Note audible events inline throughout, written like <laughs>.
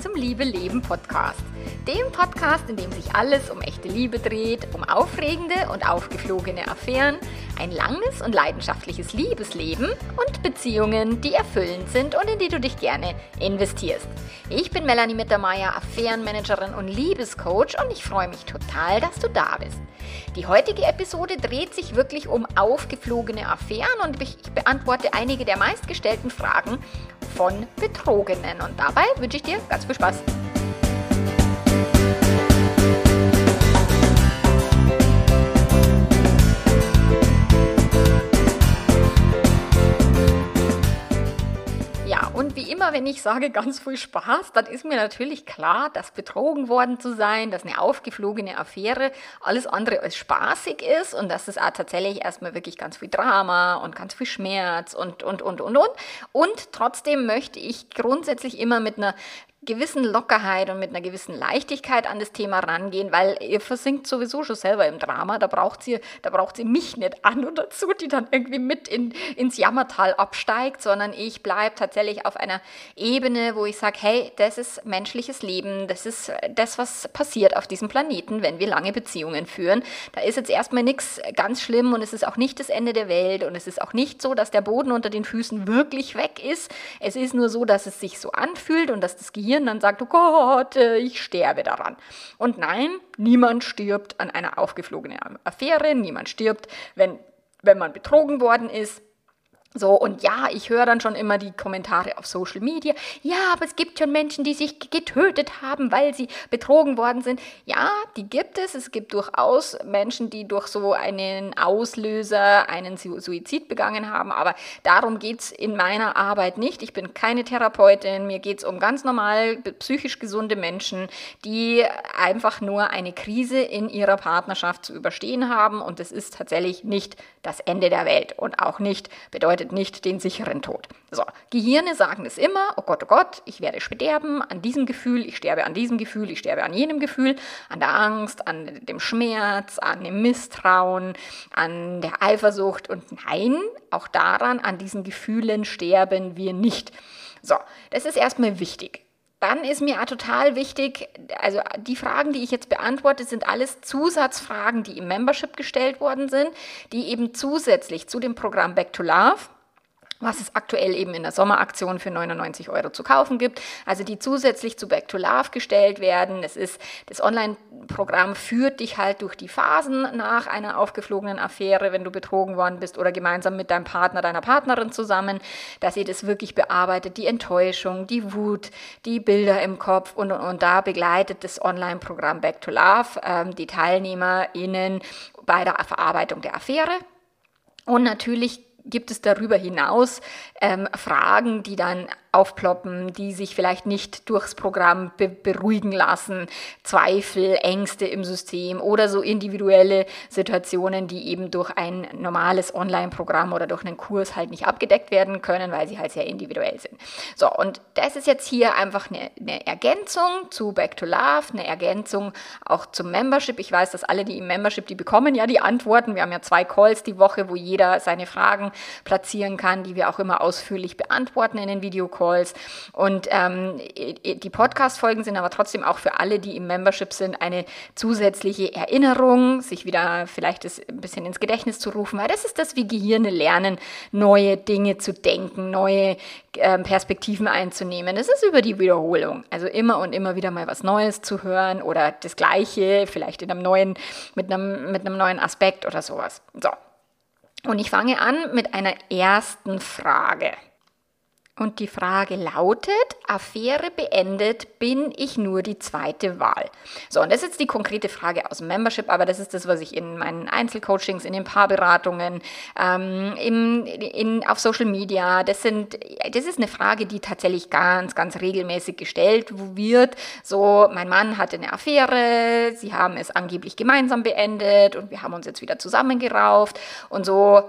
zum Liebe Leben Podcast. Dem Podcast, in dem sich alles um echte Liebe dreht, um aufregende und aufgeflogene Affären, ein langes und leidenschaftliches Liebesleben und Beziehungen, die erfüllend sind und in die du dich gerne investierst. Ich bin Melanie Mittermeier, Affärenmanagerin und Liebescoach und ich freue mich total, dass du da bist. Die heutige Episode dreht sich wirklich um aufgeflogene Affären und ich beantworte einige der meistgestellten Fragen von Betrogenen. Und dabei wünsche ich dir ganz viel Spaß. Und wie immer, wenn ich sage ganz viel Spaß, dann ist mir natürlich klar, dass betrogen worden zu sein, dass eine aufgeflogene Affäre alles andere als spaßig ist und dass es auch tatsächlich erstmal wirklich ganz viel Drama und ganz viel Schmerz und, und, und, und, und. Und trotzdem möchte ich grundsätzlich immer mit einer gewissen Lockerheit und mit einer gewissen Leichtigkeit an das Thema rangehen, weil ihr versinkt sowieso schon selber im Drama. Da braucht sie, da braucht sie mich nicht <laughs> an und dazu, die dann irgendwie mit in, ins Jammertal absteigt, sondern ich bleibe tatsächlich auf einer Ebene, wo ich sage, hey, das ist menschliches Leben, das ist das, was passiert auf diesem Planeten, wenn wir lange Beziehungen führen. Da ist jetzt erstmal nichts ganz schlimm und es ist auch nicht das Ende der Welt und es ist auch nicht so, dass der Boden unter den Füßen wirklich weg ist. Es ist nur so, dass es sich so anfühlt und dass das Gehirn Gehirn dann sagt, oh Gott, äh, ich sterbe daran. Und nein, niemand stirbt an einer aufgeflogenen Affäre, niemand stirbt, wenn, wenn man betrogen worden ist. So, und ja, ich höre dann schon immer die Kommentare auf Social Media. Ja, aber es gibt schon Menschen, die sich getötet haben, weil sie betrogen worden sind. Ja, die gibt es. Es gibt durchaus Menschen, die durch so einen Auslöser einen Suizid begangen haben. Aber darum geht es in meiner Arbeit nicht. Ich bin keine Therapeutin. Mir geht es um ganz normal psychisch gesunde Menschen, die einfach nur eine Krise in ihrer Partnerschaft zu überstehen haben. Und es ist tatsächlich nicht das Ende der Welt und auch nicht bedeutet nicht den sicheren Tod. So, Gehirne sagen es immer, oh Gott, oh Gott, ich werde sterben an diesem Gefühl, ich sterbe an diesem Gefühl, ich sterbe an jenem Gefühl, an der Angst, an dem Schmerz, an dem Misstrauen, an der Eifersucht und nein, auch daran, an diesen Gefühlen sterben wir nicht. So, das ist erstmal wichtig. Dann ist mir total wichtig, also die Fragen, die ich jetzt beantworte, sind alles Zusatzfragen, die im Membership gestellt worden sind, die eben zusätzlich zu dem Programm Back to Love was es aktuell eben in der Sommeraktion für 99 Euro zu kaufen gibt, also die zusätzlich zu Back to Love gestellt werden. Es ist, das Online-Programm führt dich halt durch die Phasen nach einer aufgeflogenen Affäre, wenn du betrogen worden bist oder gemeinsam mit deinem Partner, deiner Partnerin zusammen, dass ihr das wirklich bearbeitet, die Enttäuschung, die Wut, die Bilder im Kopf und, und, und da begleitet das Online-Programm Back to Love ähm, die TeilnehmerInnen bei der Verarbeitung der Affäre. Und natürlich gibt es darüber hinaus ähm, Fragen, die dann aufploppen, die sich vielleicht nicht durchs Programm be beruhigen lassen, Zweifel, Ängste im System oder so individuelle Situationen, die eben durch ein normales Online-Programm oder durch einen Kurs halt nicht abgedeckt werden können, weil sie halt sehr individuell sind. So, und das ist jetzt hier einfach eine, eine Ergänzung zu Back to Love, eine Ergänzung auch zum Membership. Ich weiß, dass alle, die im Membership, die bekommen ja die Antworten. Wir haben ja zwei Calls die Woche, wo jeder seine Fragen platzieren kann, die wir auch immer ausführlich beantworten in den Videocalls. Und ähm, die Podcast-Folgen sind aber trotzdem auch für alle, die im Membership sind, eine zusätzliche Erinnerung, sich wieder vielleicht das ein bisschen ins Gedächtnis zu rufen, weil das ist das, wie Gehirne lernen, neue Dinge zu denken, neue ähm, Perspektiven einzunehmen. Das ist über die Wiederholung. Also immer und immer wieder mal was Neues zu hören oder das Gleiche, vielleicht in einem neuen, mit einem, mit einem neuen Aspekt oder sowas. So. Und ich fange an mit einer ersten Frage. Und die Frage lautet, Affäre beendet, bin ich nur die zweite Wahl? So, und das ist jetzt die konkrete Frage aus dem Membership, aber das ist das, was ich in meinen Einzelcoachings, in den Paarberatungen, ähm, im, in, auf Social Media, das, sind, das ist eine Frage, die tatsächlich ganz, ganz regelmäßig gestellt wird. So, mein Mann hatte eine Affäre, sie haben es angeblich gemeinsam beendet und wir haben uns jetzt wieder zusammengerauft und so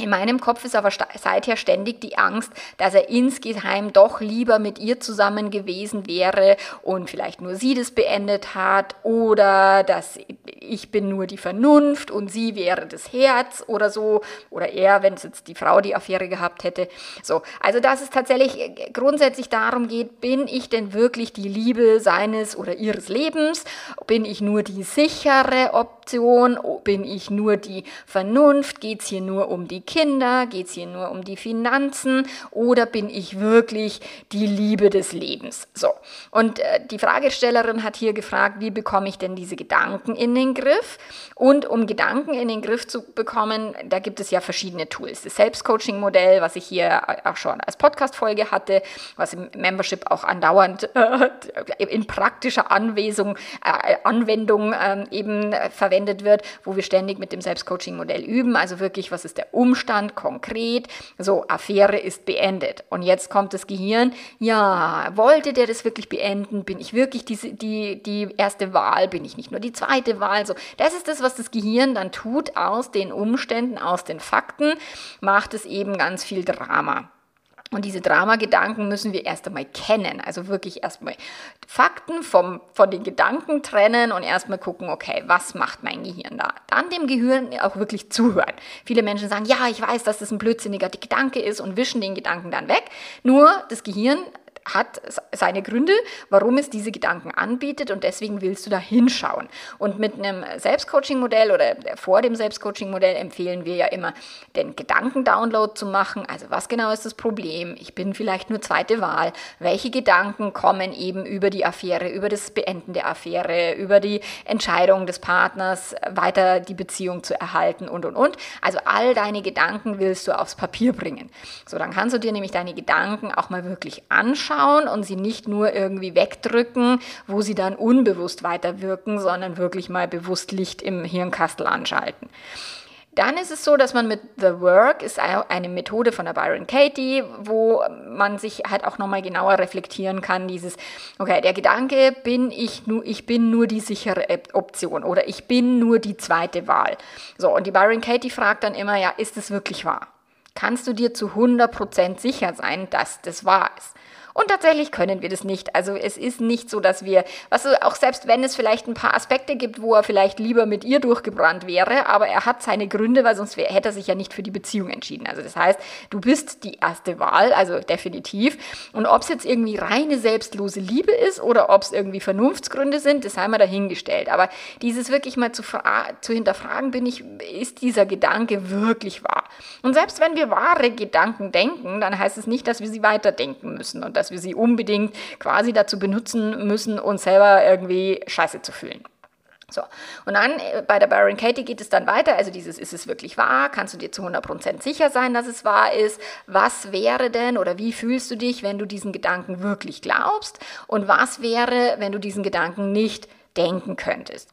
in meinem Kopf ist aber seither ständig die Angst, dass er insgeheim doch lieber mit ihr zusammen gewesen wäre und vielleicht nur sie das beendet hat oder dass ich bin nur die Vernunft und sie wäre das Herz oder so oder er, wenn es jetzt die Frau die Affäre gehabt hätte. So, also dass es tatsächlich grundsätzlich darum geht, bin ich denn wirklich die Liebe seines oder ihres Lebens? Bin ich nur die sichere Option? Bin ich nur die Vernunft? Geht es hier nur um die Kinder? Geht es hier nur um die Finanzen? Oder bin ich wirklich die Liebe des Lebens? So. Und äh, die Fragestellerin hat hier gefragt, wie bekomme ich denn diese Gedanken in den Griff? Und um Gedanken in den Griff zu bekommen, da gibt es ja verschiedene Tools. Das Selbstcoaching-Modell, was ich hier auch schon als Podcast-Folge hatte, was im Membership auch andauernd äh, in praktischer Anwesung, äh, Anwendung äh, eben verwendet wird, wo wir ständig mit dem Selbstcoaching-Modell üben. Also wirklich, was ist der Umstand? Umstand konkret, so Affäre ist beendet. Und jetzt kommt das Gehirn, ja, wollte der das wirklich beenden? Bin ich wirklich die, die, die erste Wahl? Bin ich nicht nur die zweite Wahl? So, das ist das, was das Gehirn dann tut aus den Umständen, aus den Fakten, macht es eben ganz viel Drama. Und diese Dramagedanken müssen wir erst einmal kennen, also wirklich erstmal Fakten vom, von den Gedanken trennen und erstmal gucken, okay, was macht mein Gehirn da? Dann dem Gehirn auch wirklich zuhören. Viele Menschen sagen, ja, ich weiß, dass das ein blödsinniger Gedanke ist und wischen den Gedanken dann weg. Nur das Gehirn hat seine Gründe, warum es diese Gedanken anbietet und deswegen willst du da hinschauen. Und mit einem Selbstcoaching-Modell oder vor dem Selbstcoaching-Modell empfehlen wir ja immer, den Gedankendownload zu machen. Also was genau ist das Problem? Ich bin vielleicht nur zweite Wahl. Welche Gedanken kommen eben über die Affäre, über das Beenden der Affäre, über die Entscheidung des Partners, weiter die Beziehung zu erhalten und, und, und. Also all deine Gedanken willst du aufs Papier bringen. So, dann kannst du dir nämlich deine Gedanken auch mal wirklich anschauen anschauen und sie nicht nur irgendwie wegdrücken, wo sie dann unbewusst weiterwirken, sondern wirklich mal bewusst Licht im Hirnkastel anschalten. Dann ist es so, dass man mit The Work ist eine Methode von der Byron Katie, wo man sich halt auch nochmal genauer reflektieren kann, dieses, okay, der Gedanke, bin ich nur, ich bin nur die sichere Option oder ich bin nur die zweite Wahl. So, und die Byron Katie fragt dann immer, ja, ist es wirklich wahr? Kannst du dir zu 100% sicher sein, dass das wahr ist? Und tatsächlich können wir das nicht. Also es ist nicht so, dass wir, was also auch selbst wenn es vielleicht ein paar Aspekte gibt, wo er vielleicht lieber mit ihr durchgebrannt wäre, aber er hat seine Gründe, weil sonst wär, hätte er sich ja nicht für die Beziehung entschieden. Also das heißt, du bist die erste Wahl, also definitiv. Und ob es jetzt irgendwie reine selbstlose Liebe ist oder ob es irgendwie Vernunftsgründe sind, das sei mal dahingestellt. Aber dieses wirklich mal zu, zu hinterfragen, bin ich, ist dieser Gedanke wirklich wahr? Und selbst wenn wir wahre Gedanken denken, dann heißt es nicht, dass wir sie weiterdenken müssen und dass wir sie unbedingt quasi dazu benutzen müssen, uns selber irgendwie scheiße zu fühlen. So, und dann äh, bei der Baron Katie geht es dann weiter. Also dieses, ist es wirklich wahr? Kannst du dir zu 100% sicher sein, dass es wahr ist? Was wäre denn oder wie fühlst du dich, wenn du diesen Gedanken wirklich glaubst? Und was wäre, wenn du diesen Gedanken nicht denken könntest?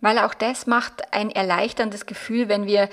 Weil auch das macht ein erleichterndes Gefühl, wenn wir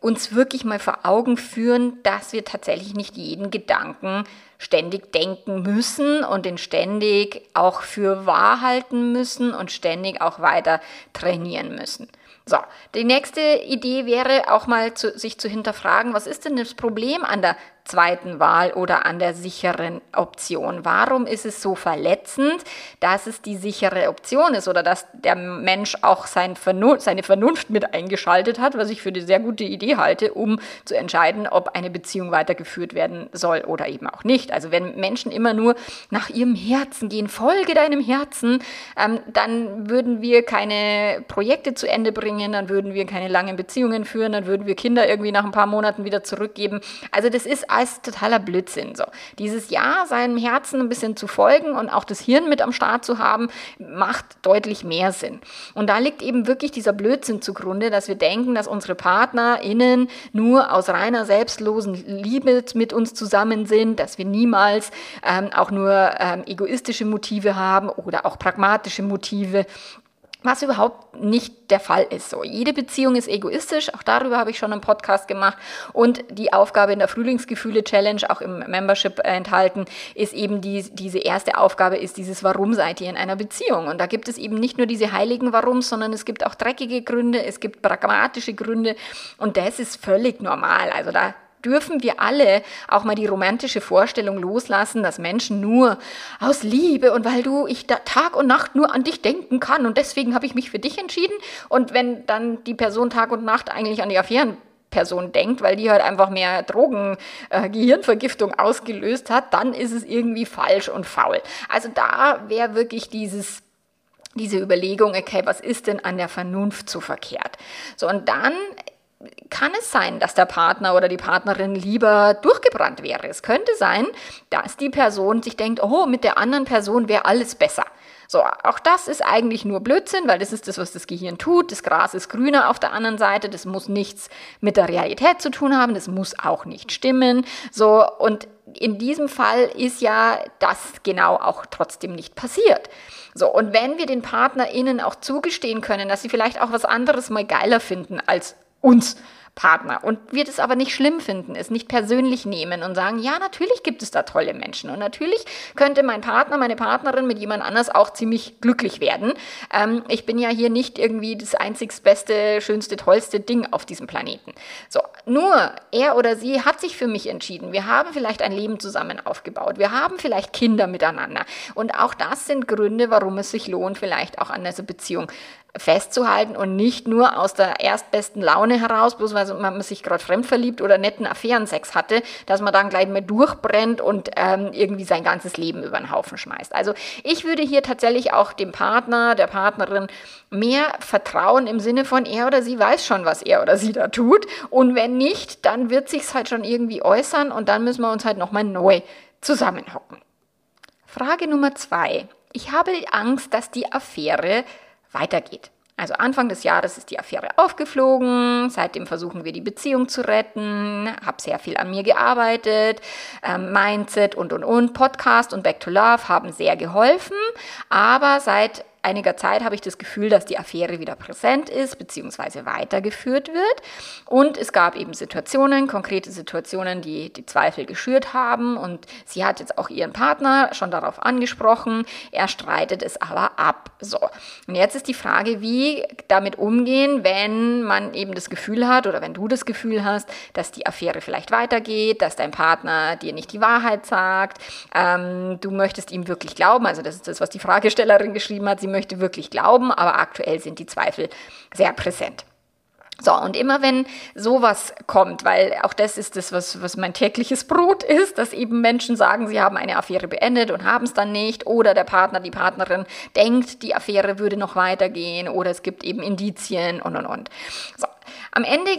uns wirklich mal vor Augen führen, dass wir tatsächlich nicht jeden Gedanken ständig denken müssen und den ständig auch für wahr halten müssen und ständig auch weiter trainieren müssen. So, die nächste Idee wäre auch mal zu, sich zu hinterfragen, was ist denn das Problem an der zweiten Wahl oder an der sicheren Option? Warum ist es so verletzend, dass es die sichere Option ist oder dass der Mensch auch sein Vernunft, seine Vernunft mit eingeschaltet hat, was ich für eine sehr gute Idee halte, um zu entscheiden, ob eine Beziehung weitergeführt werden soll oder eben auch nicht. Also wenn Menschen immer nur nach ihrem Herzen gehen, folge deinem Herzen, ähm, dann würden wir keine Projekte zu Ende bringen, dann würden wir keine langen Beziehungen führen, dann würden wir Kinder irgendwie nach ein paar Monaten wieder zurückgeben. Also das ist ist totaler Blödsinn. So. Dieses Ja, seinem Herzen ein bisschen zu folgen und auch das Hirn mit am Start zu haben, macht deutlich mehr Sinn. Und da liegt eben wirklich dieser Blödsinn zugrunde, dass wir denken, dass unsere PartnerInnen nur aus reiner selbstlosen Liebe mit uns zusammen sind, dass wir niemals ähm, auch nur ähm, egoistische Motive haben oder auch pragmatische Motive was überhaupt nicht der Fall ist. So, jede Beziehung ist egoistisch, auch darüber habe ich schon einen Podcast gemacht. Und die Aufgabe in der Frühlingsgefühle-Challenge, auch im Membership enthalten, ist eben die, diese erste Aufgabe, ist dieses Warum seid ihr in einer Beziehung? Und da gibt es eben nicht nur diese heiligen Warums, sondern es gibt auch dreckige Gründe, es gibt pragmatische Gründe und das ist völlig normal. Also da dürfen wir alle auch mal die romantische Vorstellung loslassen, dass Menschen nur aus Liebe und weil du ich Tag und Nacht nur an dich denken kann und deswegen habe ich mich für dich entschieden und wenn dann die Person Tag und Nacht eigentlich an die Affären Person denkt, weil die halt einfach mehr Drogen, äh, ausgelöst hat, dann ist es irgendwie falsch und faul. Also da wäre wirklich dieses diese Überlegung, okay, was ist denn an der Vernunft zu verkehrt? So, und dann kann es sein, dass der Partner oder die Partnerin lieber durchgebrannt wäre. Es könnte sein, dass die Person sich denkt, oh, mit der anderen Person wäre alles besser. So, auch das ist eigentlich nur Blödsinn, weil das ist das, was das Gehirn tut. Das Gras ist grüner auf der anderen Seite. Das muss nichts mit der Realität zu tun haben. Das muss auch nicht stimmen. So, und in diesem Fall ist ja das genau auch trotzdem nicht passiert. So, und wenn wir den PartnerInnen auch zugestehen können, dass sie vielleicht auch was anderes mal geiler finden als uns Partner und wir das aber nicht schlimm finden, es nicht persönlich nehmen und sagen, ja, natürlich gibt es da tolle Menschen und natürlich könnte mein Partner, meine Partnerin mit jemand anders auch ziemlich glücklich werden. Ähm, ich bin ja hier nicht irgendwie das einzigst beste, schönste, tollste Ding auf diesem Planeten. So, nur er oder sie hat sich für mich entschieden. Wir haben vielleicht ein Leben zusammen aufgebaut. Wir haben vielleicht Kinder miteinander. Und auch das sind Gründe, warum es sich lohnt, vielleicht auch an dieser Beziehung festzuhalten und nicht nur aus der erstbesten Laune heraus, bloß weil man sich gerade fremd verliebt oder netten Affärensex hatte, dass man dann gleich mal durchbrennt und ähm, irgendwie sein ganzes Leben über den Haufen schmeißt. Also ich würde hier tatsächlich auch dem Partner, der Partnerin mehr vertrauen im Sinne von er oder sie weiß schon, was er oder sie da tut und wenn nicht, dann wird sich's halt schon irgendwie äußern und dann müssen wir uns halt nochmal neu zusammenhocken. Frage Nummer zwei. Ich habe Angst, dass die Affäre weitergeht. Also Anfang des Jahres ist die Affäre aufgeflogen, seitdem versuchen wir die Beziehung zu retten, habe sehr viel an mir gearbeitet, ähm, Mindset und und und, Podcast und Back to Love haben sehr geholfen, aber seit einiger Zeit habe ich das Gefühl, dass die Affäre wieder präsent ist bzw. weitergeführt wird. Und es gab eben Situationen, konkrete Situationen, die die Zweifel geschürt haben. Und sie hat jetzt auch ihren Partner schon darauf angesprochen. Er streitet es aber ab. So. Und jetzt ist die Frage, wie damit umgehen, wenn man eben das Gefühl hat oder wenn du das Gefühl hast, dass die Affäre vielleicht weitergeht, dass dein Partner dir nicht die Wahrheit sagt. Ähm, du möchtest ihm wirklich glauben. Also das ist das, was die Fragestellerin geschrieben hat. Sie möchte wirklich glauben, aber aktuell sind die Zweifel sehr präsent. So, und immer wenn sowas kommt, weil auch das ist das, was, was mein tägliches Brot ist, dass eben Menschen sagen, sie haben eine Affäre beendet und haben es dann nicht, oder der Partner, die Partnerin denkt, die Affäre würde noch weitergehen, oder es gibt eben Indizien und und und. So, am Ende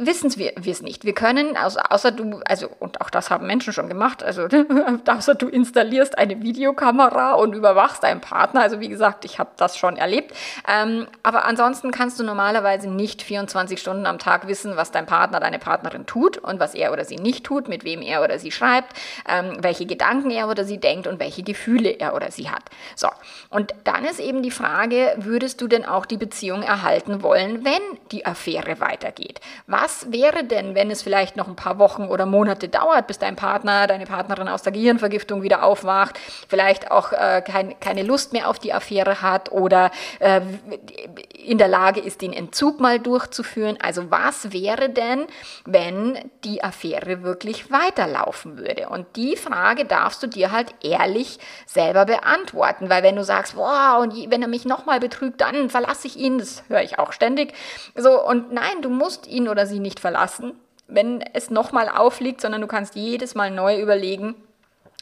wissen wir es nicht. Wir können, also außer du, also, und auch das haben Menschen schon gemacht, also <laughs> außer du installierst eine Videokamera und überwachst deinen Partner, also wie gesagt, ich habe das schon erlebt, ähm, aber ansonsten kannst du normalerweise nicht 24 Stunden am Tag wissen, was dein Partner, deine Partnerin tut und was er oder sie nicht tut, mit wem er oder sie schreibt, ähm, welche Gedanken er oder sie denkt und welche Gefühle er oder sie hat. So, und dann ist eben die Frage, würdest du denn auch die Beziehung erhalten wollen, wenn die Affäre weiter weitergeht. Was wäre denn, wenn es vielleicht noch ein paar Wochen oder Monate dauert, bis dein Partner, deine Partnerin aus der Gehirnvergiftung wieder aufwacht, vielleicht auch äh, kein, keine Lust mehr auf die Affäre hat oder äh, in der Lage ist, den Entzug mal durchzuführen? Also was wäre denn, wenn die Affäre wirklich weiterlaufen würde? Und die Frage darfst du dir halt ehrlich selber beantworten, weil wenn du sagst, wow, und wenn er mich nochmal betrügt, dann verlasse ich ihn, das höre ich auch ständig. So, und nein, du musst ihn oder sie nicht verlassen, wenn es nochmal aufliegt, sondern du kannst jedes Mal neu überlegen,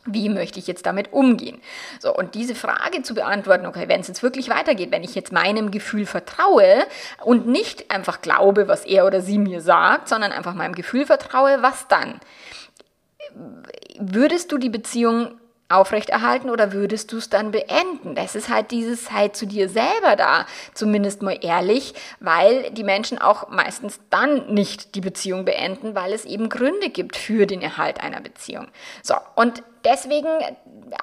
wie möchte ich jetzt damit umgehen? So, und diese Frage zu beantworten, okay, wenn es jetzt wirklich weitergeht, wenn ich jetzt meinem Gefühl vertraue und nicht einfach glaube, was er oder sie mir sagt, sondern einfach meinem Gefühl vertraue, was dann? Würdest du die Beziehung aufrechterhalten oder würdest du es dann beenden? Das ist halt dieses halt zu dir selber da, zumindest mal ehrlich, weil die Menschen auch meistens dann nicht die Beziehung beenden, weil es eben Gründe gibt für den Erhalt einer Beziehung. So, und deswegen,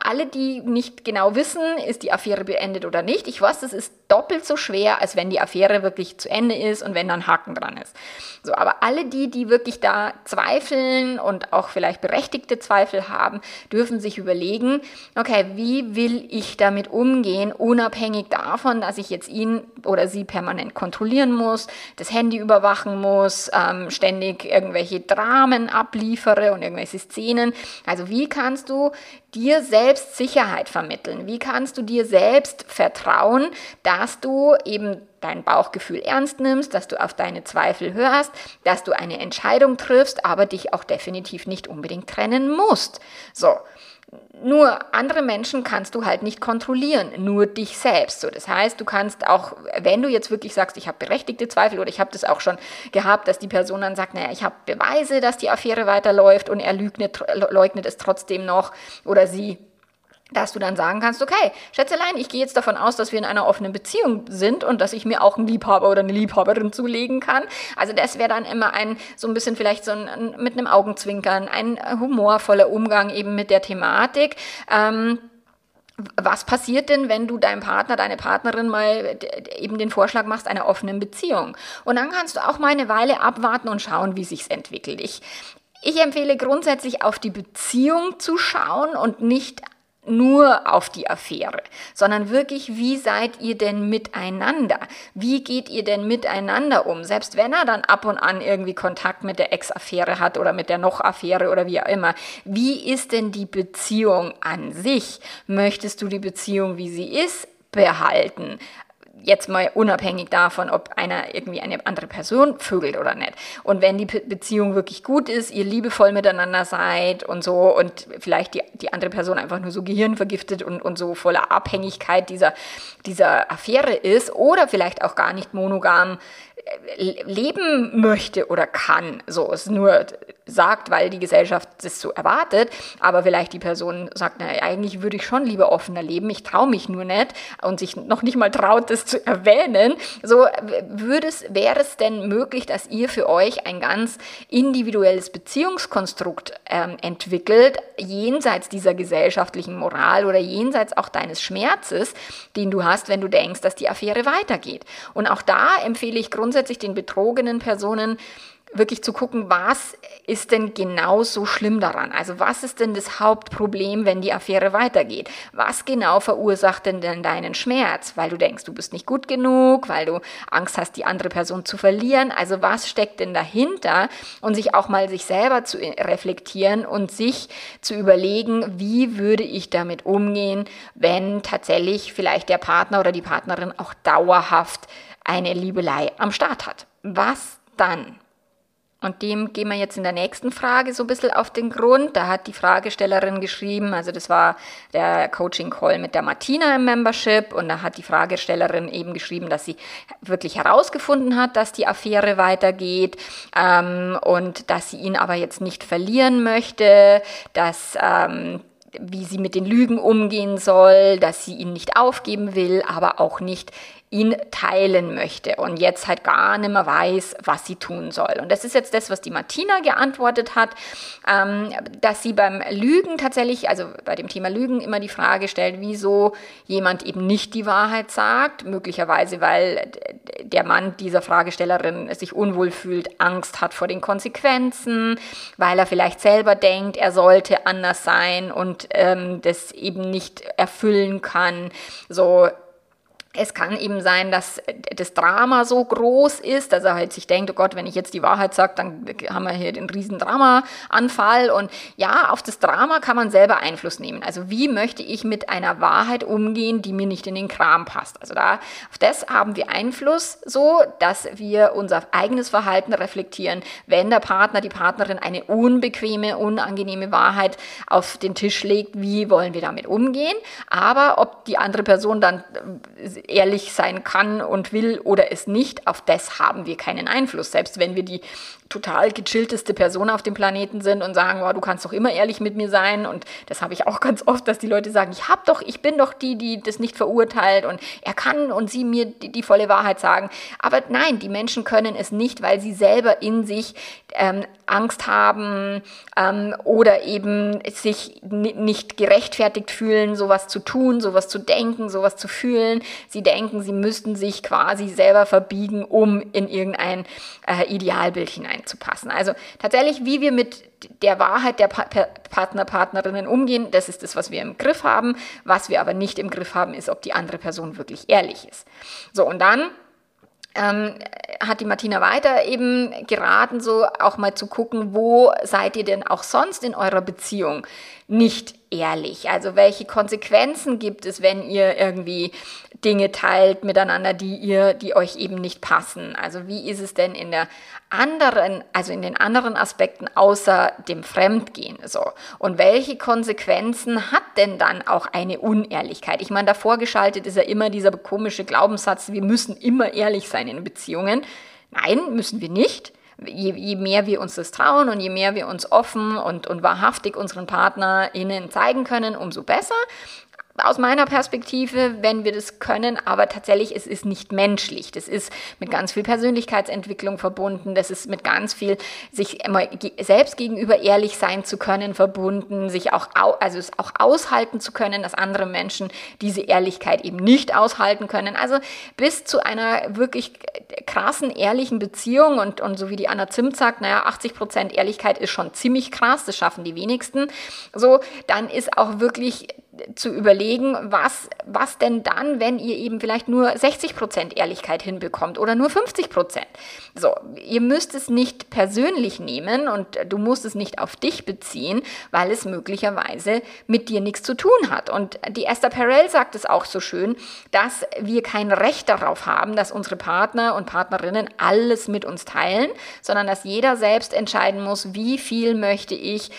alle, die nicht genau wissen, ist die Affäre beendet oder nicht, ich weiß, das ist doppelt so schwer, als wenn die Affäre wirklich zu Ende ist und wenn da ein Haken dran ist. So, aber alle die, die wirklich da zweifeln und auch vielleicht berechtigte Zweifel haben, dürfen sich überlegen, okay, wie will ich damit umgehen, unabhängig davon, dass ich jetzt ihn oder sie permanent kontrollieren muss, das Handy überwachen muss, ähm, ständig irgendwelche Dramen abliefere und irgendwelche Szenen. Also wie kannst du dir selbst Sicherheit vermitteln? Wie kannst du dir selbst vertrauen, dass du eben dein Bauchgefühl ernst nimmst, dass du auf deine Zweifel hörst, dass du eine Entscheidung triffst, aber dich auch definitiv nicht unbedingt trennen musst. So. Nur andere Menschen kannst du halt nicht kontrollieren, nur dich selbst. So, das heißt, du kannst auch, wenn du jetzt wirklich sagst, ich habe berechtigte Zweifel oder ich habe das auch schon gehabt, dass die Person dann sagt, naja, ich habe Beweise, dass die Affäre weiterläuft und er leugnet, leugnet es trotzdem noch oder sie dass du dann sagen kannst, okay, Schätzelein, ich gehe jetzt davon aus, dass wir in einer offenen Beziehung sind und dass ich mir auch einen Liebhaber oder eine Liebhaberin zulegen kann. Also das wäre dann immer ein, so ein bisschen vielleicht so ein, mit einem Augenzwinkern, ein humorvoller Umgang eben mit der Thematik. Ähm, was passiert denn, wenn du deinem Partner, deine Partnerin mal eben den Vorschlag machst einer offenen Beziehung? Und dann kannst du auch mal eine Weile abwarten und schauen, wie sich's entwickelt. Ich, ich empfehle grundsätzlich auf die Beziehung zu schauen und nicht nur auf die Affäre, sondern wirklich, wie seid ihr denn miteinander? Wie geht ihr denn miteinander um? Selbst wenn er dann ab und an irgendwie Kontakt mit der Ex-Affäre hat oder mit der Noch-Affäre oder wie auch immer. Wie ist denn die Beziehung an sich? Möchtest du die Beziehung, wie sie ist, behalten? Jetzt mal unabhängig davon, ob einer irgendwie eine andere Person vögelt oder nicht. Und wenn die Beziehung wirklich gut ist, ihr liebevoll miteinander seid und so und vielleicht die, die andere Person einfach nur so gehirnvergiftet und, und so voller Abhängigkeit dieser, dieser Affäre ist oder vielleicht auch gar nicht monogam äh, leben möchte oder kann. So, es nur sagt, weil die Gesellschaft das so erwartet, aber vielleicht die Person sagt, naja, eigentlich würde ich schon lieber offener leben, ich traue mich nur nicht und sich noch nicht mal traut, das zu erwähnen. So würde es, wäre es denn möglich, dass ihr für euch ein ganz individuelles Beziehungskonstrukt ähm, entwickelt, jenseits dieser gesellschaftlichen Moral oder jenseits auch deines Schmerzes, den du hast, wenn du denkst, dass die Affäre weitergeht. Und auch da empfehle ich grundsätzlich den betrogenen Personen, wirklich zu gucken, was ist denn genau so schlimm daran? Also was ist denn das Hauptproblem, wenn die Affäre weitergeht? Was genau verursacht denn, denn deinen Schmerz? Weil du denkst, du bist nicht gut genug, weil du Angst hast, die andere Person zu verlieren. Also was steckt denn dahinter? Und sich auch mal sich selber zu reflektieren und sich zu überlegen, wie würde ich damit umgehen, wenn tatsächlich vielleicht der Partner oder die Partnerin auch dauerhaft eine Liebelei am Start hat. Was dann? Und dem gehen wir jetzt in der nächsten Frage so ein bisschen auf den Grund. Da hat die Fragestellerin geschrieben, also das war der Coaching-Call mit der Martina im Membership und da hat die Fragestellerin eben geschrieben, dass sie wirklich herausgefunden hat, dass die Affäre weitergeht ähm, und dass sie ihn aber jetzt nicht verlieren möchte, dass ähm, wie sie mit den Lügen umgehen soll, dass sie ihn nicht aufgeben will, aber auch nicht ihn teilen möchte und jetzt halt gar nicht mehr weiß, was sie tun soll. Und das ist jetzt das, was die Martina geantwortet hat, ähm, dass sie beim Lügen tatsächlich, also bei dem Thema Lügen immer die Frage stellt, wieso jemand eben nicht die Wahrheit sagt, möglicherweise weil der Mann dieser Fragestellerin sich unwohl fühlt, Angst hat vor den Konsequenzen, weil er vielleicht selber denkt, er sollte anders sein und ähm, das eben nicht erfüllen kann. So es kann eben sein, dass das Drama so groß ist, dass er halt sich denkt, oh Gott, wenn ich jetzt die Wahrheit sage, dann haben wir hier den riesen Drama-Anfall. Und ja, auf das Drama kann man selber Einfluss nehmen. Also wie möchte ich mit einer Wahrheit umgehen, die mir nicht in den Kram passt? Also da, auf das haben wir Einfluss so, dass wir unser eigenes Verhalten reflektieren. Wenn der Partner, die Partnerin eine unbequeme, unangenehme Wahrheit auf den Tisch legt, wie wollen wir damit umgehen? Aber ob die andere Person dann ehrlich sein kann und will oder es nicht, auf das haben wir keinen Einfluss. Selbst wenn wir die total gechillteste Person auf dem Planeten sind und sagen, wow, du kannst doch immer ehrlich mit mir sein. Und das habe ich auch <laughs> ganz oft, dass die Leute sagen, ich habe doch, ich bin doch die, die das nicht verurteilt und er kann und sie mir die, die volle Wahrheit sagen. Aber nein, die Menschen können es nicht, weil sie selber in sich ähm, Angst haben ähm, oder eben sich nicht gerechtfertigt fühlen, sowas zu tun, sowas zu denken, sowas zu fühlen. Sie denken, sie müssten sich quasi selber verbiegen, um in irgendein äh, Idealbild hineinzupassen. Also tatsächlich, wie wir mit der Wahrheit der pa Partner, Partnerinnen umgehen, das ist das, was wir im Griff haben. Was wir aber nicht im Griff haben, ist, ob die andere Person wirklich ehrlich ist. So, und dann ähm, hat die Martina weiter eben geraten, so auch mal zu gucken, wo seid ihr denn auch sonst in eurer Beziehung nicht ehrlich? Also welche Konsequenzen gibt es, wenn ihr irgendwie Dinge teilt miteinander, die ihr, die euch eben nicht passen? Also wie ist es denn in der anderen, also in den anderen Aspekten außer dem Fremdgehen so? Und welche Konsequenzen hat denn dann auch eine Unehrlichkeit? Ich meine, davor geschaltet ist ja immer dieser komische Glaubenssatz, wir müssen immer ehrlich sein in Beziehungen. Nein, müssen wir nicht je, je mehr wir uns das trauen und je mehr wir uns offen und, und wahrhaftig unseren PartnerInnen zeigen können, umso besser aus meiner Perspektive, wenn wir das können, aber tatsächlich, es ist nicht menschlich. Das ist mit ganz viel Persönlichkeitsentwicklung verbunden, das ist mit ganz viel sich immer selbst gegenüber ehrlich sein zu können verbunden, sich auch, also es auch aushalten zu können, dass andere Menschen diese Ehrlichkeit eben nicht aushalten können. Also bis zu einer wirklich krassen, ehrlichen Beziehung und, und so wie die Anna Zimt sagt, naja, 80 Prozent Ehrlichkeit ist schon ziemlich krass, das schaffen die wenigsten. So, dann ist auch wirklich zu überlegen, was, was denn dann, wenn ihr eben vielleicht nur 60% Ehrlichkeit hinbekommt oder nur 50%. So, ihr müsst es nicht persönlich nehmen und du musst es nicht auf dich beziehen, weil es möglicherweise mit dir nichts zu tun hat. Und die Esther Perel sagt es auch so schön, dass wir kein Recht darauf haben, dass unsere Partner und Partnerinnen alles mit uns teilen, sondern dass jeder selbst entscheiden muss, wie viel möchte ich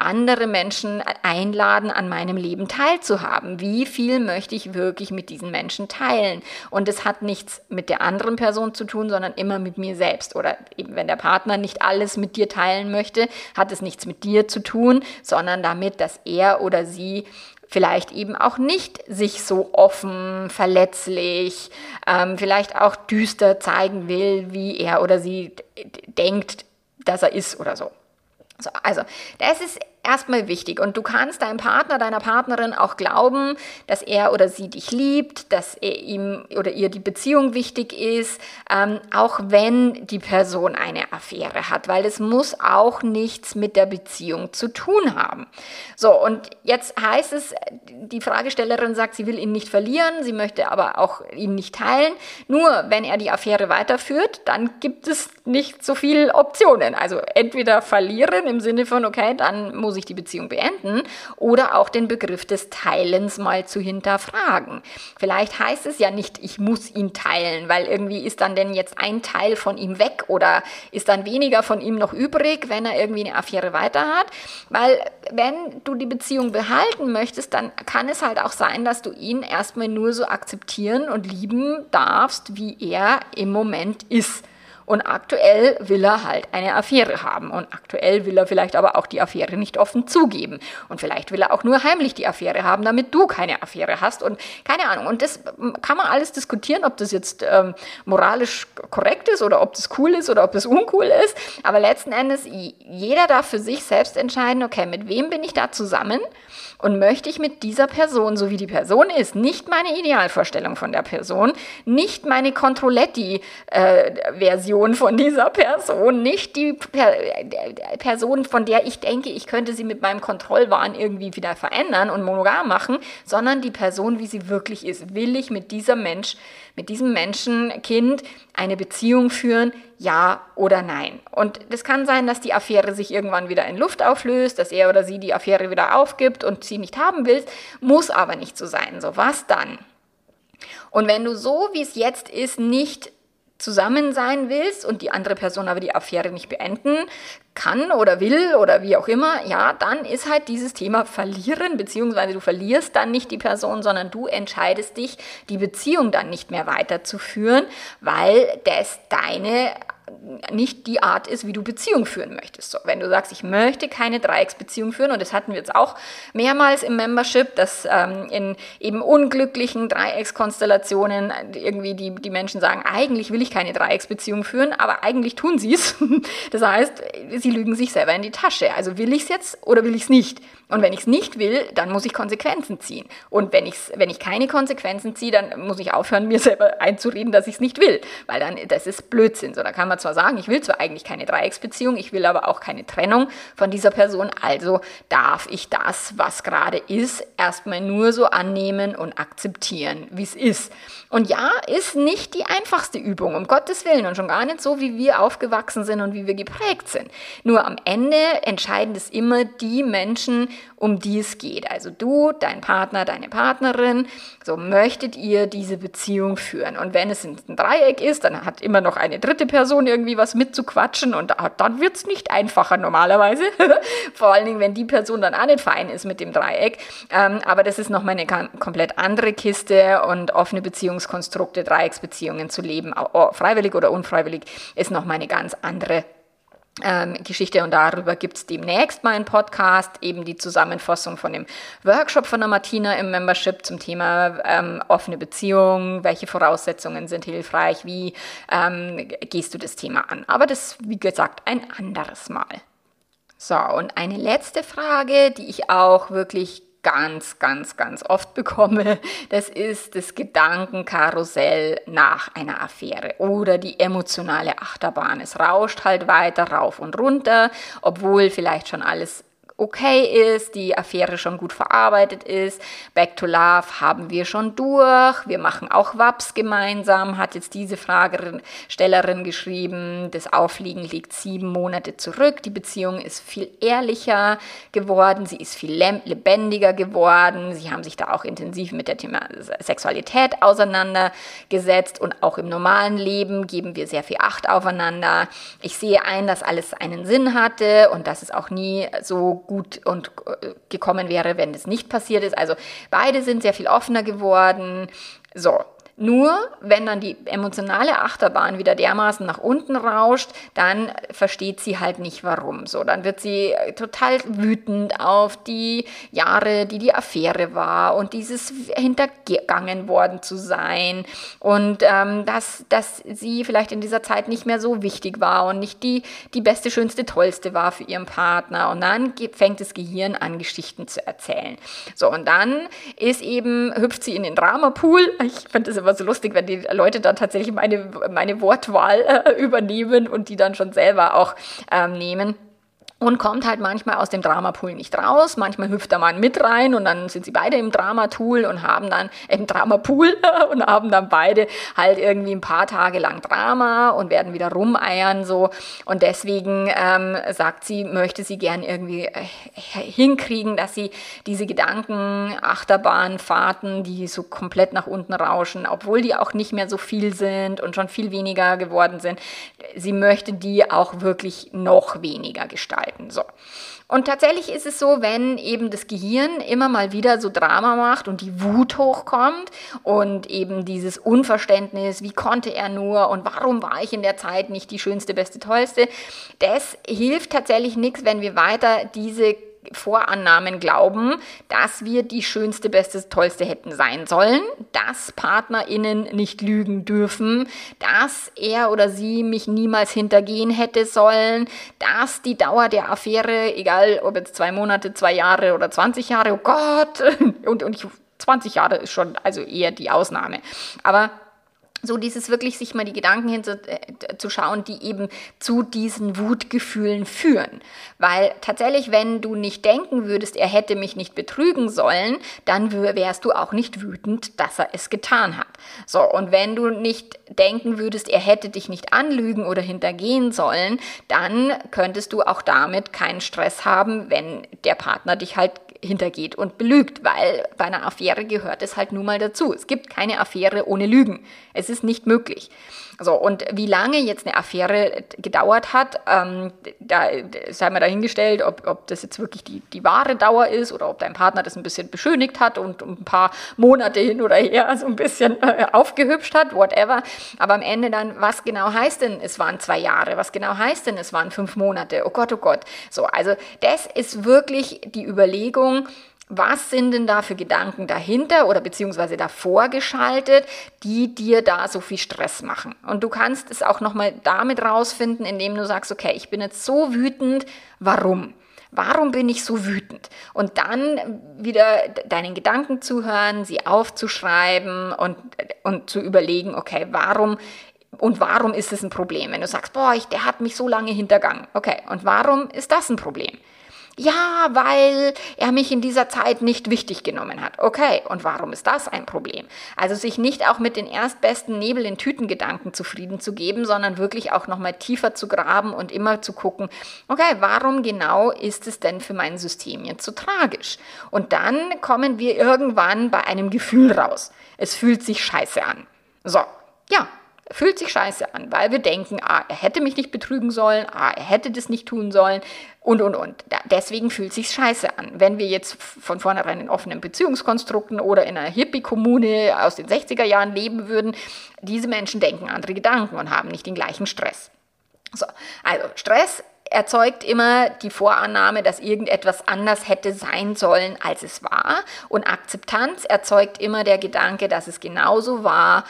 andere Menschen einladen, an meinem Leben teilzuhaben. Wie viel möchte ich wirklich mit diesen Menschen teilen? Und es hat nichts mit der anderen Person zu tun, sondern immer mit mir selbst. Oder eben, wenn der Partner nicht alles mit dir teilen möchte, hat es nichts mit dir zu tun, sondern damit, dass er oder sie vielleicht eben auch nicht sich so offen, verletzlich, ähm, vielleicht auch düster zeigen will, wie er oder sie denkt, dass er ist oder so. So, also, das ist erstmal wichtig und du kannst deinem Partner, deiner Partnerin auch glauben, dass er oder sie dich liebt, dass ihm oder ihr die Beziehung wichtig ist, ähm, auch wenn die Person eine Affäre hat, weil es muss auch nichts mit der Beziehung zu tun haben. So, und jetzt heißt es, die Fragestellerin sagt, sie will ihn nicht verlieren, sie möchte aber auch ihn nicht teilen. Nur wenn er die Affäre weiterführt, dann gibt es nicht so viele Optionen. Also entweder verlieren im Sinne von, okay, dann muss muss ich die Beziehung beenden oder auch den Begriff des Teilens mal zu hinterfragen. Vielleicht heißt es ja nicht, ich muss ihn teilen, weil irgendwie ist dann denn jetzt ein Teil von ihm weg oder ist dann weniger von ihm noch übrig, wenn er irgendwie eine Affäre weiter hat, weil wenn du die Beziehung behalten möchtest, dann kann es halt auch sein, dass du ihn erstmal nur so akzeptieren und lieben darfst, wie er im Moment ist. Und aktuell will er halt eine Affäre haben. Und aktuell will er vielleicht aber auch die Affäre nicht offen zugeben. Und vielleicht will er auch nur heimlich die Affäre haben, damit du keine Affäre hast. Und keine Ahnung. Und das kann man alles diskutieren, ob das jetzt ähm, moralisch korrekt ist oder ob das cool ist oder ob das uncool ist. Aber letzten Endes, jeder darf für sich selbst entscheiden, okay, mit wem bin ich da zusammen? Und möchte ich mit dieser Person, so wie die Person ist, nicht meine Idealvorstellung von der Person, nicht meine Controletti-Version äh, von dieser Person, nicht die per Person, von der ich denke, ich könnte sie mit meinem Kontrollwahn irgendwie wieder verändern und monogam machen, sondern die Person, wie sie wirklich ist. Will ich mit dieser Mensch, mit diesem Menschenkind eine Beziehung führen, ja oder nein. Und es kann sein, dass die Affäre sich irgendwann wieder in Luft auflöst, dass er oder sie die Affäre wieder aufgibt und sie nicht haben will, muss aber nicht so sein. So, was dann? Und wenn du so, wie es jetzt ist, nicht zusammen sein willst und die andere Person aber die Affäre nicht beenden kann oder will oder wie auch immer, ja, dann ist halt dieses Thema verlieren, beziehungsweise du verlierst dann nicht die Person, sondern du entscheidest dich, die Beziehung dann nicht mehr weiterzuführen, weil das deine nicht die Art ist, wie du Beziehung führen möchtest. So, wenn du sagst, ich möchte keine Dreiecksbeziehung führen, und das hatten wir jetzt auch mehrmals im Membership, dass ähm, in eben unglücklichen Dreieckskonstellationen irgendwie die, die Menschen sagen, eigentlich will ich keine Dreiecksbeziehung führen, aber eigentlich tun sie es. <laughs> Das heißt, sie lügen sich selber in die Tasche. Also will ich es jetzt oder will ich es nicht? Und wenn ich es nicht will, dann muss ich Konsequenzen ziehen. Und wenn, ich's, wenn ich keine Konsequenzen ziehe, dann muss ich aufhören, mir selber einzureden, dass ich es nicht will. Weil dann, das ist Blödsinn. So, da kann man zwar sagen, ich will zwar eigentlich keine Dreiecksbeziehung, ich will aber auch keine Trennung von dieser Person, also darf ich das, was gerade ist, erstmal nur so annehmen und akzeptieren, wie es ist. Und ja, ist nicht die einfachste Übung, um Gottes Willen, und schon gar nicht so, wie wir aufgewachsen sind und wie wir geprägt sind. Nur am Ende entscheiden es immer die Menschen, um die es geht. Also du, dein Partner, deine Partnerin, so möchtet ihr diese Beziehung führen. Und wenn es ein Dreieck ist, dann hat immer noch eine dritte Person irgendwie was mitzuquatschen und dann wird es nicht einfacher normalerweise. <laughs> Vor allen Dingen, wenn die Person dann auch nicht fein ist mit dem Dreieck. Ähm, aber das ist nochmal eine komplett andere Kiste und offene Beziehungskonstrukte, Dreiecksbeziehungen zu leben, freiwillig oder unfreiwillig, ist nochmal eine ganz andere Geschichte und darüber gibt es demnächst mal einen Podcast, eben die Zusammenfassung von dem Workshop von der Martina im Membership zum Thema ähm, offene Beziehung, welche Voraussetzungen sind hilfreich, wie ähm, gehst du das Thema an. Aber das, wie gesagt, ein anderes Mal. So, und eine letzte Frage, die ich auch wirklich ganz, ganz, ganz oft bekomme, das ist das Gedankenkarussell nach einer Affäre oder die emotionale Achterbahn. Es rauscht halt weiter rauf und runter, obwohl vielleicht schon alles okay ist, die Affäre schon gut verarbeitet ist. Back to Love haben wir schon durch. Wir machen auch WAPS gemeinsam, hat jetzt diese Fragestellerin geschrieben. Das Aufliegen liegt sieben Monate zurück. Die Beziehung ist viel ehrlicher geworden, sie ist viel lebendiger geworden. Sie haben sich da auch intensiv mit der Thema Sexualität auseinandergesetzt und auch im normalen Leben geben wir sehr viel Acht aufeinander. Ich sehe ein, dass alles einen Sinn hatte und dass es auch nie so gut und äh, gekommen wäre, wenn das nicht passiert ist. Also beide sind sehr viel offener geworden. So, nur wenn dann die emotionale Achterbahn wieder dermaßen nach unten rauscht, dann versteht sie halt nicht warum. So, dann wird sie total wütend auf die Jahre, die die Affäre war und dieses hintergangen worden zu sein und ähm, dass, dass sie vielleicht in dieser Zeit nicht mehr so wichtig war und nicht die, die beste, schönste, tollste war für ihren Partner. Und dann fängt das Gehirn an, Geschichten zu erzählen. So, und dann ist eben, hüpft sie in den Dramapool. Ich finde das immer immer so lustig, wenn die Leute dann tatsächlich meine, meine Wortwahl äh, übernehmen und die dann schon selber auch ähm, nehmen und kommt halt manchmal aus dem Dramapool nicht raus. Manchmal hüpft der Mann mit rein und dann sind sie beide im Dramapool und haben dann äh, im Dramapool <laughs> und haben dann beide halt irgendwie ein paar Tage lang Drama und werden wieder rumeiern so. Und deswegen ähm, sagt sie, möchte sie gern irgendwie äh, hinkriegen, dass sie diese Gedanken, Achterbahnfahrten, die so komplett nach unten rauschen, obwohl die auch nicht mehr so viel sind und schon viel weniger geworden sind, sie möchte die auch wirklich noch weniger gestalten arbeiten. So. Und tatsächlich ist es so, wenn eben das Gehirn immer mal wieder so Drama macht und die Wut hochkommt und eben dieses Unverständnis, wie konnte er nur und warum war ich in der Zeit nicht die schönste, beste, tollste, das hilft tatsächlich nichts, wenn wir weiter diese Vorannahmen glauben, dass wir die schönste, beste, tollste hätten sein sollen, dass PartnerInnen nicht lügen dürfen, dass er oder sie mich niemals hintergehen hätte sollen, dass die Dauer der Affäre, egal ob jetzt zwei Monate, zwei Jahre oder 20 Jahre, oh Gott, <laughs> und, und 20 Jahre ist schon also eher die Ausnahme. Aber so dieses wirklich sich mal die Gedanken hinzuschauen, äh, die eben zu diesen Wutgefühlen führen. Weil tatsächlich, wenn du nicht denken würdest, er hätte mich nicht betrügen sollen, dann wärst du auch nicht wütend, dass er es getan hat. So, und wenn du nicht denken würdest, er hätte dich nicht anlügen oder hintergehen sollen, dann könntest du auch damit keinen Stress haben, wenn der Partner dich halt hintergeht und belügt, weil bei einer Affäre gehört es halt nun mal dazu. Es gibt keine Affäre ohne Lügen. Es ist nicht möglich. So, und wie lange jetzt eine Affäre gedauert hat, ähm, da sei mal dahingestellt, ob, ob das jetzt wirklich die, die wahre Dauer ist oder ob dein Partner das ein bisschen beschönigt hat und ein paar Monate hin oder her so ein bisschen äh, aufgehübscht hat, whatever. Aber am Ende dann, was genau heißt denn, es waren zwei Jahre? Was genau heißt denn, es waren fünf Monate? Oh Gott, oh Gott. So, also das ist wirklich die Überlegung, was sind denn da für Gedanken dahinter oder beziehungsweise davor geschaltet, die dir da so viel Stress machen? Und du kannst es auch nochmal damit rausfinden, indem du sagst, okay, ich bin jetzt so wütend, warum? Warum bin ich so wütend? Und dann wieder deinen Gedanken zuhören, sie aufzuschreiben und, und zu überlegen, okay, warum und warum ist es ein Problem? Wenn du sagst, boah, ich, der hat mich so lange hintergangen. Okay, und warum ist das ein Problem? Ja, weil er mich in dieser Zeit nicht wichtig genommen hat. Okay, und warum ist das ein Problem? Also sich nicht auch mit den erstbesten Nebel in Tütengedanken zufrieden zu geben, sondern wirklich auch nochmal tiefer zu graben und immer zu gucken, okay, warum genau ist es denn für mein System jetzt so tragisch? Und dann kommen wir irgendwann bei einem Gefühl raus. Es fühlt sich scheiße an. So, ja, fühlt sich scheiße an, weil wir denken, ah, er hätte mich nicht betrügen sollen, ah, er hätte das nicht tun sollen und, und, und. Deswegen fühlt sich scheiße an. Wenn wir jetzt von vornherein in offenen Beziehungskonstrukten oder in einer Hippie-Kommune aus den 60er Jahren leben würden, diese Menschen denken andere Gedanken und haben nicht den gleichen Stress. So, also Stress erzeugt immer die Vorannahme, dass irgendetwas anders hätte sein sollen, als es war. Und Akzeptanz erzeugt immer der Gedanke, dass es genauso war,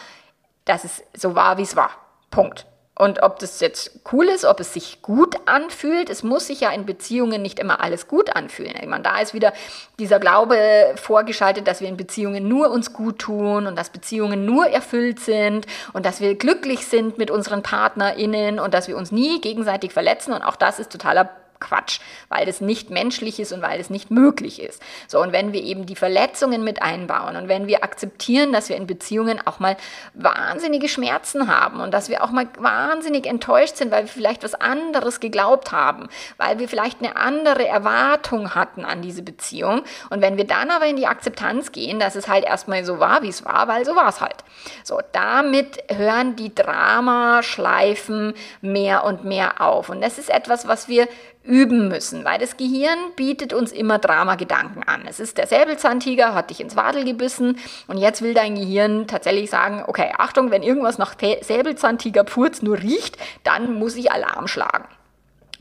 dass es so war, wie es war. Punkt. Und ob das jetzt cool ist, ob es sich gut anfühlt, es muss sich ja in Beziehungen nicht immer alles gut anfühlen. Ich meine, da ist wieder dieser Glaube vorgeschaltet, dass wir in Beziehungen nur uns gut tun und dass Beziehungen nur erfüllt sind und dass wir glücklich sind mit unseren PartnerInnen und dass wir uns nie gegenseitig verletzen. Und auch das ist totaler Quatsch, weil das nicht menschlich ist und weil es nicht möglich ist. So, und wenn wir eben die Verletzungen mit einbauen und wenn wir akzeptieren, dass wir in Beziehungen auch mal wahnsinnige Schmerzen haben und dass wir auch mal wahnsinnig enttäuscht sind, weil wir vielleicht was anderes geglaubt haben, weil wir vielleicht eine andere Erwartung hatten an diese Beziehung. Und wenn wir dann aber in die Akzeptanz gehen, dass es halt erstmal so war, wie es war, weil so war es halt. So, damit hören die Dramaschleifen mehr und mehr auf. Und das ist etwas, was wir üben müssen, weil das Gehirn bietet uns immer Dramagedanken an. Es ist der Säbelzahntiger, hat dich ins Wadel gebissen und jetzt will dein Gehirn tatsächlich sagen, okay, Achtung, wenn irgendwas nach Säbelzahntiger Purz nur riecht, dann muss ich Alarm schlagen.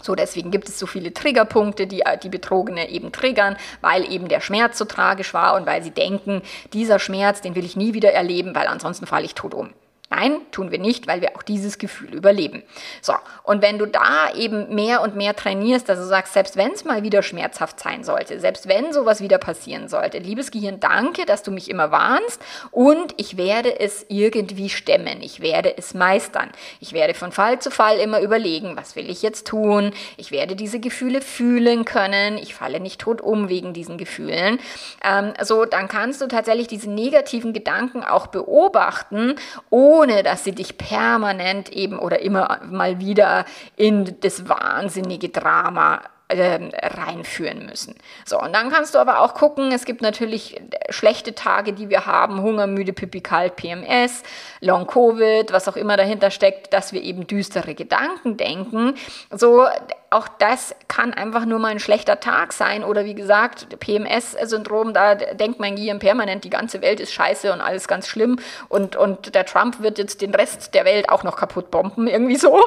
So, deswegen gibt es so viele Triggerpunkte, die die Betrogene eben triggern, weil eben der Schmerz so tragisch war und weil sie denken, dieser Schmerz, den will ich nie wieder erleben, weil ansonsten falle ich tot um. Nein, tun wir nicht, weil wir auch dieses Gefühl überleben. So, und wenn du da eben mehr und mehr trainierst, du sagst, selbst wenn es mal wieder schmerzhaft sein sollte, selbst wenn sowas wieder passieren sollte, liebes Gehirn, danke, dass du mich immer warnst und ich werde es irgendwie stemmen, ich werde es meistern. Ich werde von Fall zu Fall immer überlegen, was will ich jetzt tun? Ich werde diese Gefühle fühlen können, ich falle nicht tot um wegen diesen Gefühlen. Ähm, so, dann kannst du tatsächlich diese negativen Gedanken auch beobachten, ohne ohne dass sie dich permanent eben oder immer mal wieder in das wahnsinnige Drama ähm, reinführen müssen. So, und dann kannst du aber auch gucken, es gibt natürlich schlechte Tage, die wir haben, Hunger, müde, Pipi, kalt, PMS, Long Covid, was auch immer dahinter steckt, dass wir eben düstere Gedanken denken. So, auch das kann einfach nur mal ein schlechter Tag sein oder wie gesagt, PMS-Syndrom, da denkt mein Gehirn permanent, die ganze Welt ist scheiße und alles ganz schlimm und, und der Trump wird jetzt den Rest der Welt auch noch kaputt bomben, <laughs> irgendwie so.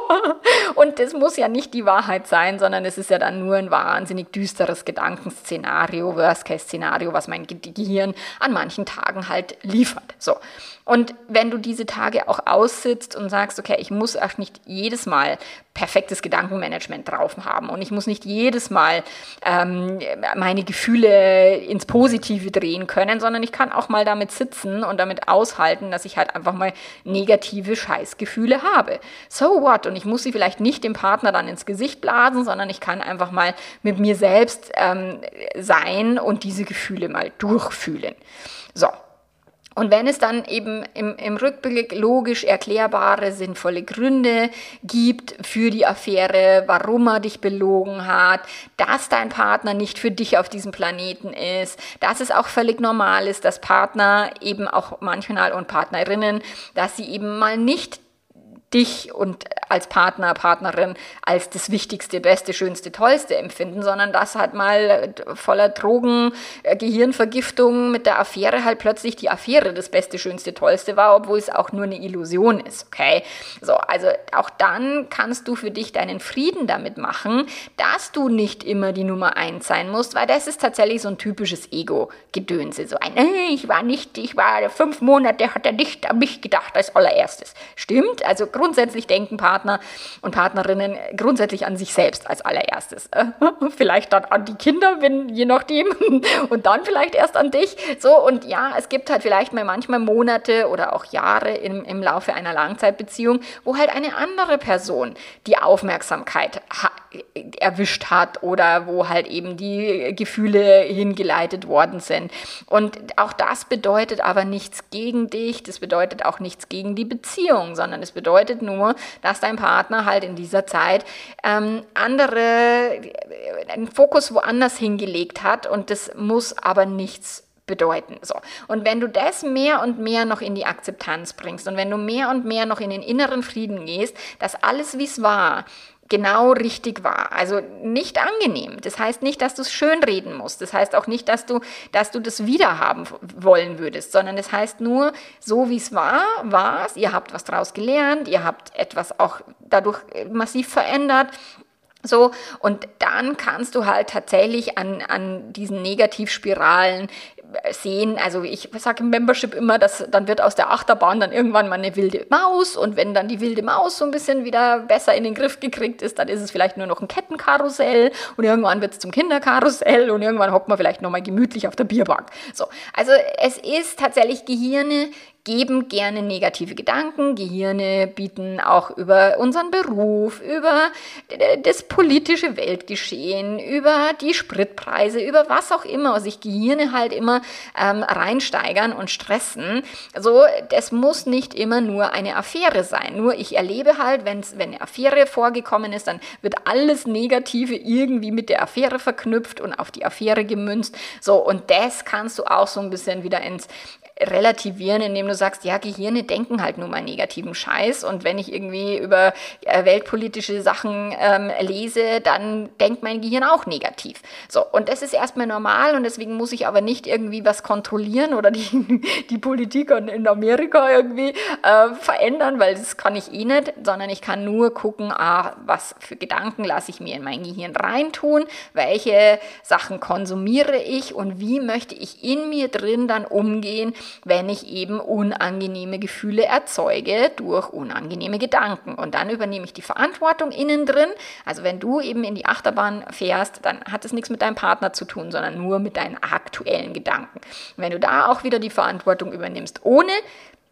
Und das muss ja nicht die Wahrheit sein, sondern es ist ja dann nur ein wahnsinnig düsteres Gedankenszenario, Worst-Case-Szenario, was mein Gehirn an manchen Tagen halt liefert. So. Und wenn du diese Tage auch aussitzt und sagst, okay, ich muss auch nicht jedes Mal perfektes Gedankenmanagement drauf haben und ich muss nicht jedes Mal ähm, meine Gefühle ins Positive drehen können, sondern ich kann auch mal damit sitzen und damit aushalten, dass ich halt einfach mal negative Scheißgefühle habe. So what? Und ich muss sie vielleicht nicht dem Partner dann ins Gesicht blasen, sondern ich kann einfach mal mit mir selbst ähm, sein und diese Gefühle mal durchfühlen. So, und wenn es dann eben im, im, Rückblick logisch erklärbare, sinnvolle Gründe gibt für die Affäre, warum er dich belogen hat, dass dein Partner nicht für dich auf diesem Planeten ist, dass es auch völlig normal ist, dass Partner eben auch manchmal und Partnerinnen, dass sie eben mal nicht dich und als Partner, Partnerin als das Wichtigste, Beste, Schönste, Tollste empfinden, sondern dass halt mal voller Drogen, äh, Gehirnvergiftung mit der Affäre halt plötzlich die Affäre das Beste, Schönste, Tollste war, obwohl es auch nur eine Illusion ist, okay? So, also auch dann kannst du für dich deinen Frieden damit machen, dass du nicht immer die Nummer eins sein musst, weil das ist tatsächlich so ein typisches Ego-Gedönse, so ein, äh, ich war nicht, ich war fünf Monate, hat er nicht an mich gedacht als allererstes. Stimmt, also grundsätzlich denken Partner und Partnerinnen grundsätzlich an sich selbst als allererstes. <laughs> vielleicht dann an die Kinder, wenn, je nachdem, <laughs> und dann vielleicht erst an dich. So, und ja, es gibt halt vielleicht mal manchmal Monate oder auch Jahre im, im Laufe einer Langzeitbeziehung, wo halt eine andere Person die Aufmerksamkeit erwischt hat oder wo halt eben die Gefühle hingeleitet worden sind. Und auch das bedeutet aber nichts gegen dich, das bedeutet auch nichts gegen die Beziehung, sondern es bedeutet nur, dass dein Partner halt in dieser Zeit ähm, andere, einen Fokus woanders hingelegt hat und das muss aber nichts bedeuten. So. Und wenn du das mehr und mehr noch in die Akzeptanz bringst und wenn du mehr und mehr noch in den inneren Frieden gehst, dass alles, wie es war, genau richtig war. Also nicht angenehm. Das heißt nicht, dass du es schönreden musst. Das heißt auch nicht, dass du, dass du das wiederhaben wollen würdest, sondern es das heißt nur, so wie es war, war es. Ihr habt was draus gelernt, ihr habt etwas auch dadurch massiv verändert. So, und dann kannst du halt tatsächlich an, an diesen Negativspiralen sehen, also ich sage im Membership immer, dass dann wird aus der Achterbahn dann irgendwann mal eine wilde Maus und wenn dann die wilde Maus so ein bisschen wieder besser in den Griff gekriegt ist, dann ist es vielleicht nur noch ein Kettenkarussell und irgendwann wird es zum Kinderkarussell und irgendwann hockt man vielleicht nochmal gemütlich auf der Bierbank. So, also es ist tatsächlich Gehirne geben gerne negative Gedanken. Gehirne bieten auch über unseren Beruf, über das politische Weltgeschehen, über die Spritpreise, über was auch immer sich Gehirne halt immer ähm, reinsteigern und stressen. So, das muss nicht immer nur eine Affäre sein. Nur ich erlebe halt, wenn's, wenn eine Affäre vorgekommen ist, dann wird alles Negative irgendwie mit der Affäre verknüpft und auf die Affäre gemünzt. So, und das kannst du auch so ein bisschen wieder ins, relativieren, indem du sagst, ja, Gehirne denken halt nur mal negativen Scheiß und wenn ich irgendwie über äh, weltpolitische Sachen ähm, lese, dann denkt mein Gehirn auch negativ. So, und das ist erstmal normal und deswegen muss ich aber nicht irgendwie was kontrollieren oder die, <laughs> die Politik in Amerika irgendwie äh, verändern, weil das kann ich eh nicht, sondern ich kann nur gucken, ah, was für Gedanken lasse ich mir in mein Gehirn reintun, welche Sachen konsumiere ich und wie möchte ich in mir drin dann umgehen, wenn ich eben unangenehme Gefühle erzeuge durch unangenehme Gedanken. Und dann übernehme ich die Verantwortung innen drin. Also wenn du eben in die Achterbahn fährst, dann hat es nichts mit deinem Partner zu tun, sondern nur mit deinen aktuellen Gedanken. Und wenn du da auch wieder die Verantwortung übernimmst, ohne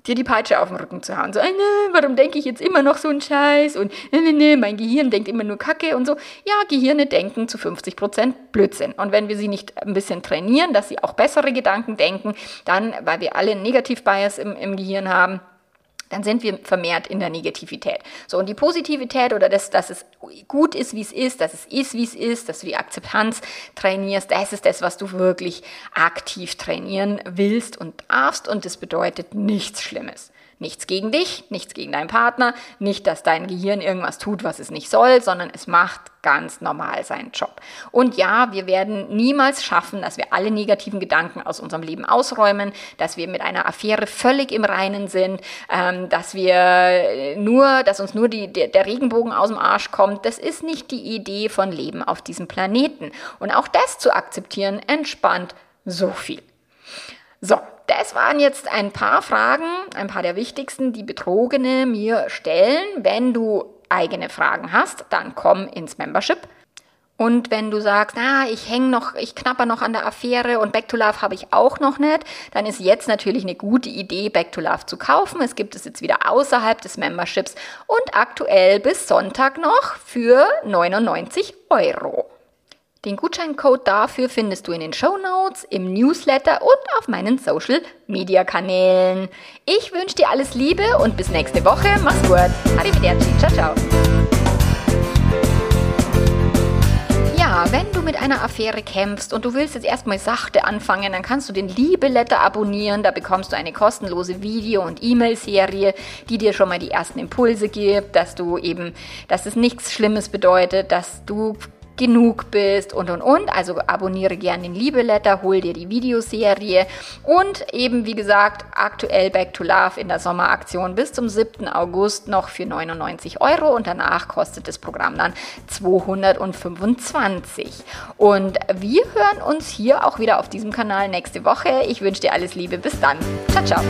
dir die Peitsche auf den Rücken zu hauen. So, äh, ne, warum denke ich jetzt immer noch so einen Scheiß? Und ne, ne, mein Gehirn denkt immer nur Kacke und so. Ja, Gehirne denken zu 50 Prozent Blödsinn. Und wenn wir sie nicht ein bisschen trainieren, dass sie auch bessere Gedanken denken, dann, weil wir alle einen Negativ-Bias im, im Gehirn haben, dann sind wir vermehrt in der Negativität. So, und die Positivität oder das, dass es gut ist, wie es ist, dass es ist, wie es ist, dass du die Akzeptanz trainierst, das ist das, was du wirklich aktiv trainieren willst und darfst und das bedeutet nichts Schlimmes. Nichts gegen dich, nichts gegen deinen Partner, nicht, dass dein Gehirn irgendwas tut, was es nicht soll, sondern es macht ganz normal seinen Job. Und ja, wir werden niemals schaffen, dass wir alle negativen Gedanken aus unserem Leben ausräumen, dass wir mit einer Affäre völlig im Reinen sind, ähm, dass wir nur, dass uns nur die, der, der Regenbogen aus dem Arsch kommt. Das ist nicht die Idee von Leben auf diesem Planeten. Und auch das zu akzeptieren, entspannt so viel. So, das waren jetzt ein paar Fragen, ein paar der wichtigsten, die Betrogene mir stellen. Wenn du eigene Fragen hast, dann komm ins Membership. Und wenn du sagst, ah, ich hänge noch, ich knapper noch an der Affäre und Back to Love habe ich auch noch nicht, dann ist jetzt natürlich eine gute Idee, Back to Love zu kaufen. Es gibt es jetzt wieder außerhalb des Memberships und aktuell bis Sonntag noch für 99 Euro. Den Gutscheincode dafür findest du in den Show Notes, im Newsletter und auf meinen Social Media Kanälen. Ich wünsche dir alles Liebe und bis nächste Woche. Mach's gut. Arrivederci. Ciao, ciao. Ja, wenn du mit einer Affäre kämpfst und du willst jetzt erstmal sachte anfangen, dann kannst du den Liebeletter abonnieren. Da bekommst du eine kostenlose Video- und E-Mail-Serie, die dir schon mal die ersten Impulse gibt, dass du eben, dass es nichts Schlimmes bedeutet, dass du genug bist und und und. Also abonniere gerne den Liebeletter, hol dir die Videoserie und eben wie gesagt aktuell Back to Love in der Sommeraktion bis zum 7. August noch für 99 Euro und danach kostet das Programm dann 225. Und wir hören uns hier auch wieder auf diesem Kanal nächste Woche. Ich wünsche dir alles Liebe. Bis dann. Ciao, ciao.